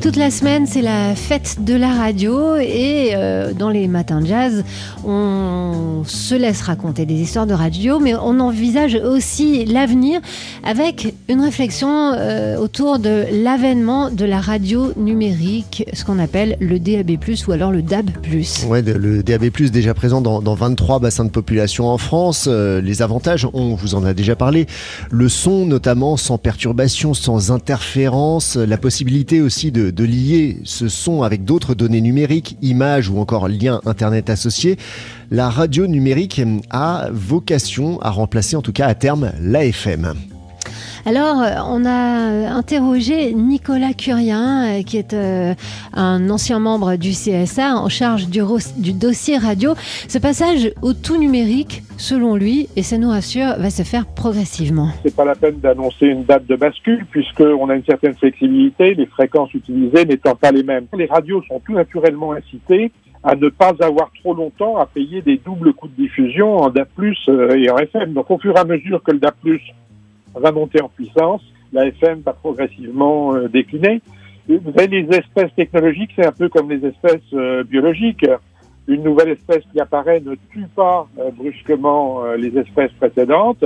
Toute la semaine, c'est la fête de la radio et euh, dans les matins de jazz, on se laisse raconter des histoires de radio, mais on envisage aussi l'avenir avec une réflexion euh, autour de l'avènement de la radio numérique, ce qu'on appelle le DAB+, ou alors le DAB+. Ouais, le DAB+, déjà présent dans, dans 23 bassins de population en France. Euh, les avantages, on vous en a déjà parlé. Le son, notamment, sans perturbation, sans interférence. La possibilité aussi de, de lier ce son avec d'autres données numériques, images ou encore liens Internet associés. La radio numérique a vocation à remplacer, en tout cas à terme, l'AFM. Alors, euh, on a interrogé Nicolas Curien, euh, qui est euh, un ancien membre du CSA en charge du, dossier radio. Ce passage au tout numérique, selon lui, et ça nous rassure, va se faire progressivement. C'est pas la peine d'annoncer une date de bascule puisqu'on a une certaine flexibilité, les fréquences utilisées n'étant pas les mêmes. Les radios sont tout naturellement incitées à ne pas avoir trop longtemps à payer des doubles coûts de diffusion en DAP+, euh, et en FM. Donc au fur et à mesure que le DAP+, va monter en puissance, la FM va progressivement euh, décliner. Vous avez les espèces technologiques, c'est un peu comme les espèces euh, biologiques. Une nouvelle espèce qui apparaît ne tue pas euh, brusquement les espèces précédentes.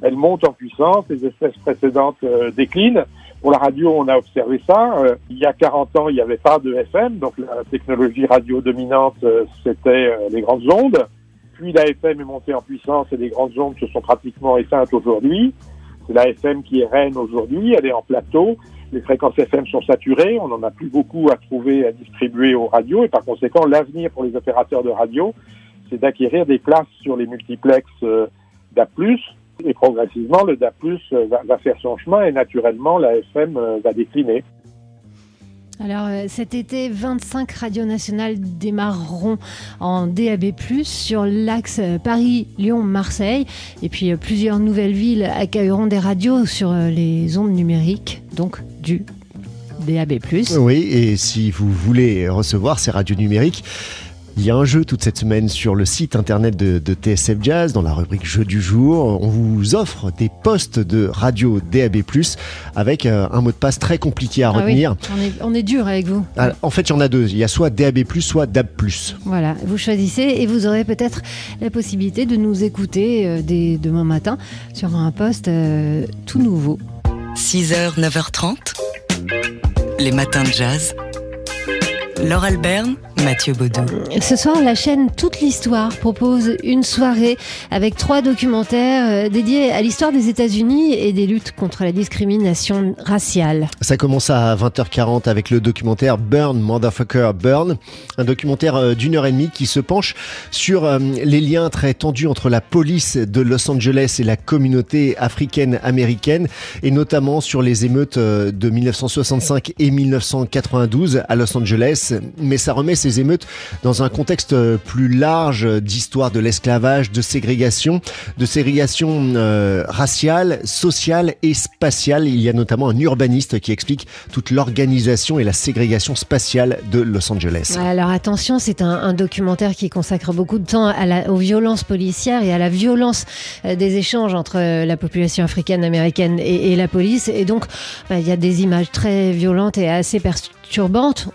Elle monte en puissance, les espèces précédentes déclinent. Pour la radio, on a observé ça. Il y a 40 ans, il n'y avait pas de FM, donc la technologie radio dominante, c'était les grandes ondes. Puis la FM est montée en puissance et les grandes ondes se sont pratiquement éteintes aujourd'hui. C'est la FM qui est reine aujourd'hui, elle est en plateau. Les fréquences FM sont saturées, on n'en a plus beaucoup à trouver, à distribuer aux radios, et par conséquent, l'avenir pour les opérateurs de radio, c'est d'acquérir des places sur les multiplexes euh, DA+, et progressivement, le DA+, euh, va, va faire son chemin, et naturellement, la FM euh, va décliner. Alors euh, cet été, 25 radios nationales démarreront en DAB+, sur l'axe euh, Paris-Lyon-Marseille. Et puis euh, plusieurs nouvelles villes accueilleront des radios sur les ondes numériques, donc du DAB+. Oui, et si vous voulez recevoir ces radios numériques, il y a un jeu toute cette semaine sur le site internet de, de TSF Jazz, dans la rubrique Jeu du jour. On vous offre des postes de radio DAB+, avec euh, un mot de passe très compliqué à Ah oui, retenir. on, est, on est dur avec vous. Ah, En fait, il y en a deux. Il y a soit DAB+, soit DAB+. Voilà, vous choisissez et vous aurez peut-être la possibilité de nous écouter euh, dès demain matin sur un poste euh, tout nouveau. 6h, 9h30, les matins de jazz. Laure Alberne, Mathieu Baudou. Ce soir, la chaîne Toute l'Histoire propose une soirée avec trois documentaires euh, dédiés à l'histoire des États-Unis et des luttes contre la discrimination raciale. Ça commence à 20h40 avec le documentaire Burn, Motherfucker Burn, un documentaire euh, d'une heure et demie qui se penche sur euh, les liens très tendus entre la police de Los Angeles et la communauté africaine-américaine, et notamment sur les émeutes de 1965 et 1992 à Los Angeles. Mais ça remet ces émeutes dans un contexte euh, plus large d'histoire de l'esclavage, de ségrégation, de ségrégation euh, raciale, sociale et spatiale. Il y a notamment un urbaniste qui explique toute l'organisation et la ségrégation spatiale de Los Angeles. Alors attention, c'est un, documentaire qui consacre beaucoup de temps aux violences policières et à la violence euh, des échanges entre la population africaine-américaine et, et la police. Et donc, bah, il y a des images très violentes et assez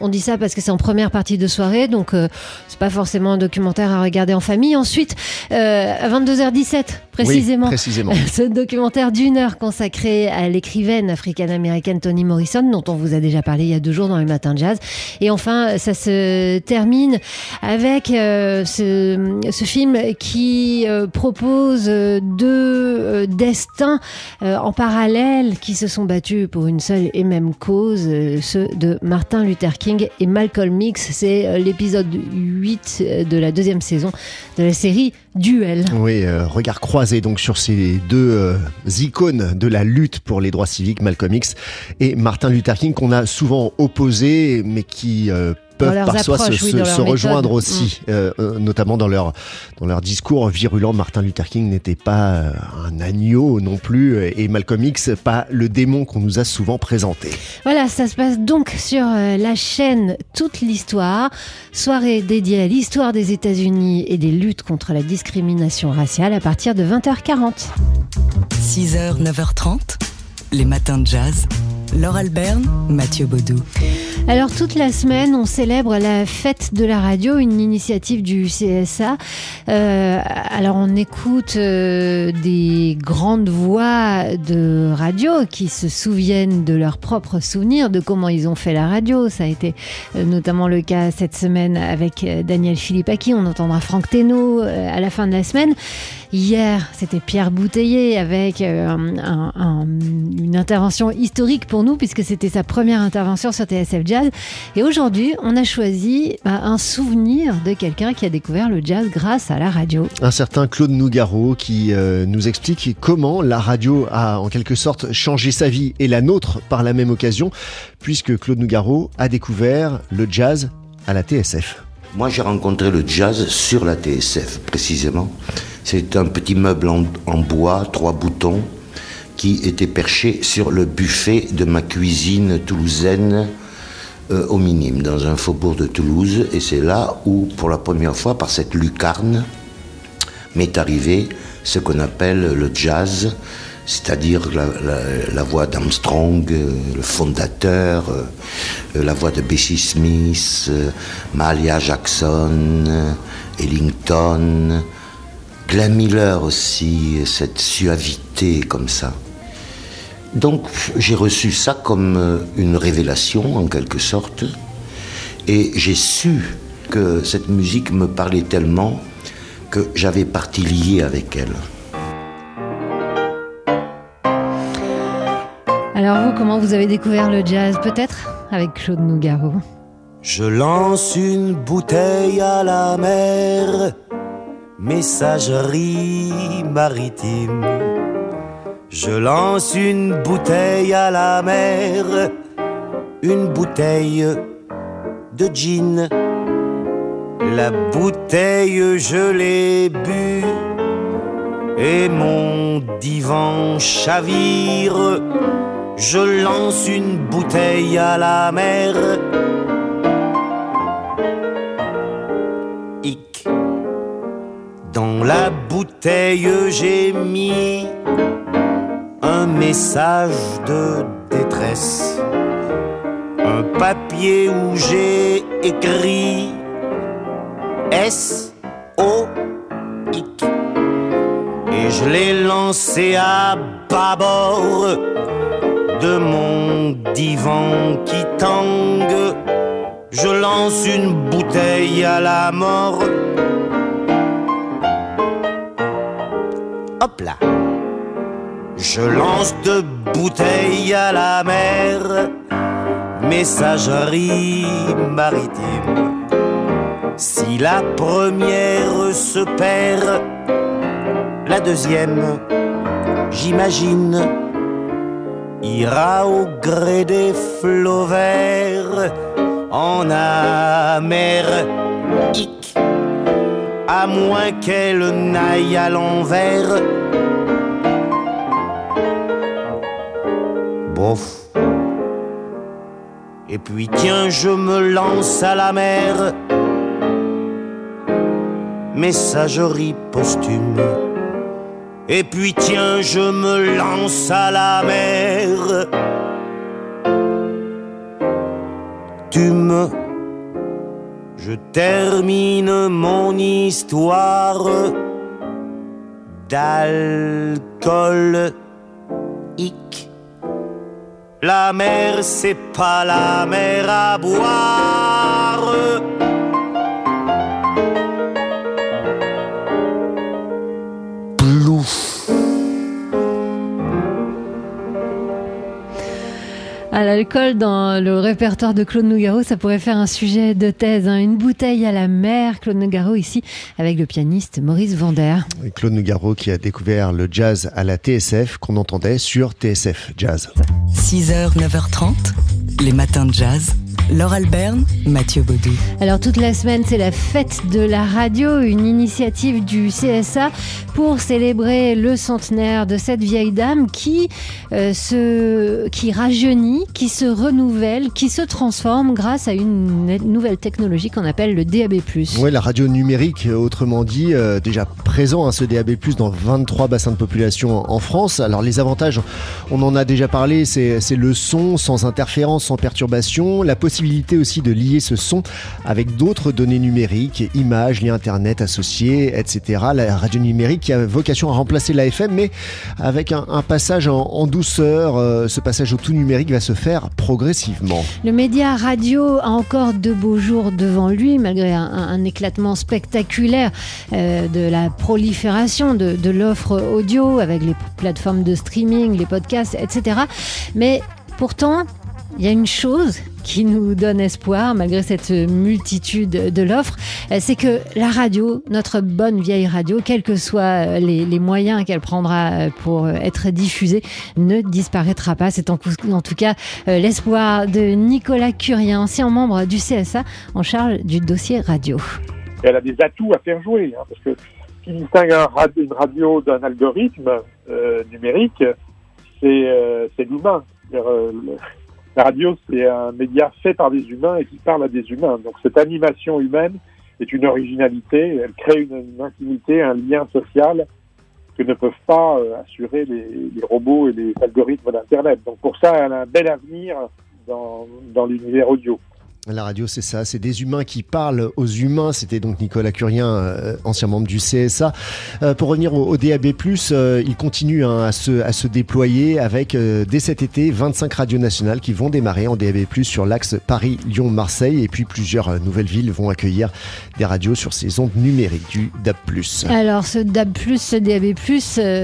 On dit ça parce que c'est en première partie de soirée, donc euh, c'est pas forcément un documentaire à regarder en famille. Ensuite, euh, à 22h17 précisément. Oui, précisément. Ce documentaire d'une heure consacré à l'écrivaine africaine-américaine Toni Morrison, dont on vous a déjà parlé il y a deux jours dans les matins de jazz. Et enfin, ça se termine avec euh, ce, ce film qui euh, propose euh, deux euh, destins euh, en parallèle qui se sont battus pour une seule et même cause, euh, ceux de Martin Luther King et Malcolm X. C'est euh, l'épisode 8 de la deuxième saison de la série Duel. Oui, euh, regard croisé donc sur ces deux euh, icônes de la lutte pour les droits civiques, Malcolm X et Martin Luther King, qu'on a souvent opposés, mais qui euh, peuvent parfois se, oui, se- rejoindre méthodes. aussi, euh, euh, notamment dans leur, dans leur discours virulent. Martin Luther King n'était pas euh, un agneau non plus, et Malcolm X, pas le démon qu'on nous a souvent présenté. Voilà, ça se passe donc sur la chaîne Toute l'Histoire, soirée dédiée à l'histoire des États-Unis et des luttes contre la discrimination raciale à partir de 20h40. 6h, 9h30, les matins de jazz. Laure Alberne, Mathieu Baudou. Alors toute la semaine, on célèbre la fête de la radio, une initiative du CSA. Euh, alors on écoute euh, des grandes voix de radio qui se souviennent de leurs propres souvenirs, de comment ils ont fait la radio. Ça a été euh, notamment le cas cette semaine avec euh, Daniel Philippaki. On entendra Franck euh, à la fin de la semaine. Hier, c'était Pierre Bouteiller avec euh, un- un- un- une intervention historique pour nous puisque c'était sa première intervention sur TSF Jazz. Et aujourd'hui, on a choisi bah, un souvenir de quelqu'un qui a découvert le jazz grâce à la radio. Un certain Claude Nougaro qui euh, nous explique comment la radio a en quelque sorte changé sa vie et la nôtre par la même occasion, puisque Claude Nougaro a découvert le jazz à la TSF. Moi, j'ai rencontré le jazz sur la TSF, précisément. C'est un petit meuble en, bois, trois boutons, qui était perché sur le buffet de ma cuisine toulousaine euh, au Minime, dans un faubourg de Toulouse. Et c'est là où, pour la première fois, par cette lucarne, m'est arrivé ce qu'on appelle le jazz, c'est-à-dire la, voix d'Armstrong, euh, le fondateur, euh, la voix de Bessie Smith, euh, Mahalia Jackson, euh, Ellington, Glenn Miller aussi, cette suavité comme ça. Donc j'ai reçu ça comme euh, une révélation en quelque sorte, et j'ai su que cette musique me parlait tellement que j'avais partie liée avec elle. Alors vous, comment vous avez découvert le jazz? Peut-être? Avec Claude Nougaro. Je lance une bouteille à la mer, messagerie maritime. Je lance une bouteille à la mer, une bouteille de gin. La bouteille, je l'ai bu, et mon divan chavire. Je lance une bouteille à la mer. Dans la bouteille, j'ai mis un message de détresse. Un papier où j'ai écrit S O Hic. Et je l'ai lancé à bâbord de mon divan qui tangue. Je lance une bouteille à la mort. Hop là. Je lance deux bouteilles à la mer. Messagerie maritime. Si la première se perd, la deuxième, j'imagine, ira au gré des flots verts en Amérique, à moins qu'elle n'aille à l'envers. Bof. Et puis tiens, je me lance à la mer. Messagerie posthume. Et puis tiens, je me lance à la mer. Tu me... Je termine mon histoire d'alcool. La mer, c'est pas la mer à boire. À l'alcool, dans le répertoire de Claude Nougaro, ça pourrait faire un sujet de thèse. hein. Une bouteille à la mer, Claude Nougaro ici, avec le pianiste Maurice Vander. Et Claude Nougaro qui a découvert le jazz à la TSF qu'on entendait sur TSF Jazz. 6h, 9h30, les matins de jazz. Laure Alberne, Mathieu Baudou. Alors toute la semaine, c'est la fête de la radio, une initiative du CSA pour célébrer le centenaire de cette vieille dame qui euh, se, qui rajeunit, qui se renouvelle, qui se transforme grâce à une nouvelle technologie qu'on appelle le DAB+. Oui, la radio numérique, autrement dit, euh, déjà présent hein, ce DAB+ dans 23 bassins de population en France. Alors les avantages, on en a déjà parlé, c'est le son sans interférence, sans perturbation, la possibilité aussi de lier ce son avec d'autres données numériques, images, liens internet associés, etc. La radio numérique qui a vocation à remplacer l'AFM, mais avec un, passage en, douceur. Euh, ce passage au tout numérique va se faire progressivement. Le média radio a encore de beaux jours devant lui, malgré un, éclatement spectaculaire euh, de la prolifération de l'offre audio avec les plateformes de streaming, les podcasts, etc. Mais pourtant, il y a une chose qui nous donne espoir malgré cette multitude de l'offre, c'est que la radio, notre bonne vieille radio, quels que soient les, moyens qu'elle prendra pour être diffusée, ne disparaîtra pas. C'est en, tout cas euh, l'espoir de Nicolas Curien, ancien membre du CSA en charge du dossier radio. Elle a des atouts à faire jouer, hein, parce que ce qui distingue une radio d'un algorithme euh, numérique, c'est euh, l'humain. La radio, c'est un média fait par des humains et qui parle à des humains. Donc cette animation humaine est une originalité, elle crée une, intimité, un lien social que ne peuvent pas euh, assurer les, robots et les algorithmes d'Internet. Donc pour ça, elle a un bel avenir dans l'univers audio. La radio, c'est ça, c'est des humains qui parlent aux humains. C'était donc Nicolas Curien, euh, ancien membre du CSA. Euh, pour revenir au, DAB+, euh, il continue hein, à, se, déployer avec, dès cet été, 25 radios nationales qui vont démarrer en DAB+, sur l'axe Paris-Lyon-Marseille. Et puis plusieurs nouvelles villes vont accueillir des radios sur ces ondes numériques du DAB+. Alors, ce DAB+, ce DAB+,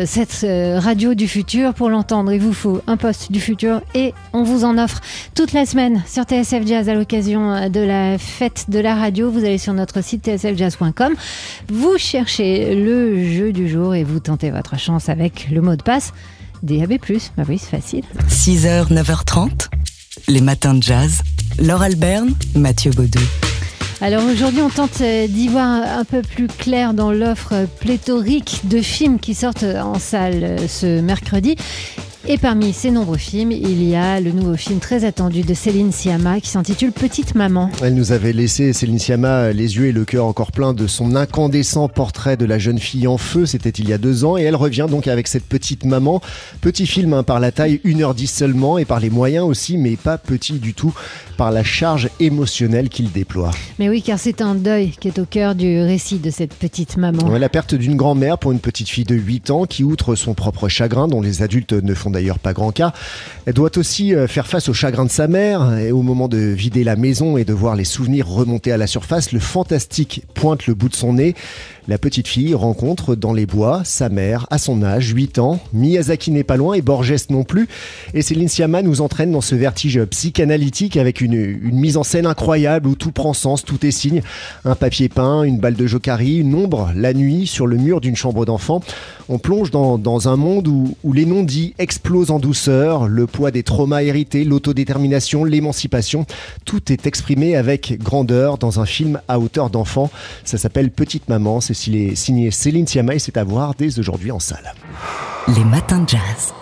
cette radio du futur, pour l'entendre, il vous faut un poste du futur et on vous en offre toute la semaine sur TSF Jazz à l'occasion de la fête de la radio, vous allez sur notre site tsfjazz.com, vous cherchez le jeu du jour et vous tentez votre chance avec le mot de passe DAB+. Bah oui, c'est facile. 6h, 9h30, les matins de jazz. Laure Alberne, Mathieu Baudou. Alors aujourd'hui, on tente d'y voir un peu plus clair dans l'offre pléthorique de films qui sortent en salle ce mercredi. Et parmi ces nombreux films, il y a le nouveau film très attendu de Céline Sciamma qui s'intitule Petite Maman. Elle nous avait laissé, Céline Sciamma, les yeux et le cœur encore pleins de son incandescent portrait de la jeune fille en feu. C'était il y a deux ans. Et elle revient donc avec cette Petite Maman. Petit film hein, par la taille, 1h10 seulement, et par les moyens aussi, mais pas petit du tout, par la charge émotionnelle qu'il déploie. Mais oui, car c'est un deuil qui est au cœur du récit de cette petite maman. la perte d'une grand-mère pour une petite fille de 8 ans qui, outre son propre chagrin, dont les adultes ne font d'ailleurs pas grand cas. Elle doit aussi euh, faire face au chagrin de sa mère et au moment de vider la maison et de voir les souvenirs remonter à la surface, le fantastique pointe le bout de son nez. La petite fille rencontre dans les bois sa mère à son âge, 8 ans. Miyazaki n'est pas loin et Borges non plus. Et Céline Sciamma nous entraîne dans ce vertige psychanalytique avec une, mise en scène incroyable où tout prend sens, tout est signe. Un papier peint, une balle de jokari, une ombre, la nuit sur le mur d'une chambre d'enfant. On plonge dans, dans un monde où, où les non-dits explosent en douceur, le poids des traumas hérités, l'autodétermination, l'émancipation. Tout est exprimé avec grandeur dans un film à hauteur d'enfant. Ça s'appelle Petite Maman. Signé Céline Sciamma et c'est à voir dès aujourd'hui en salle. Les matins de jazz.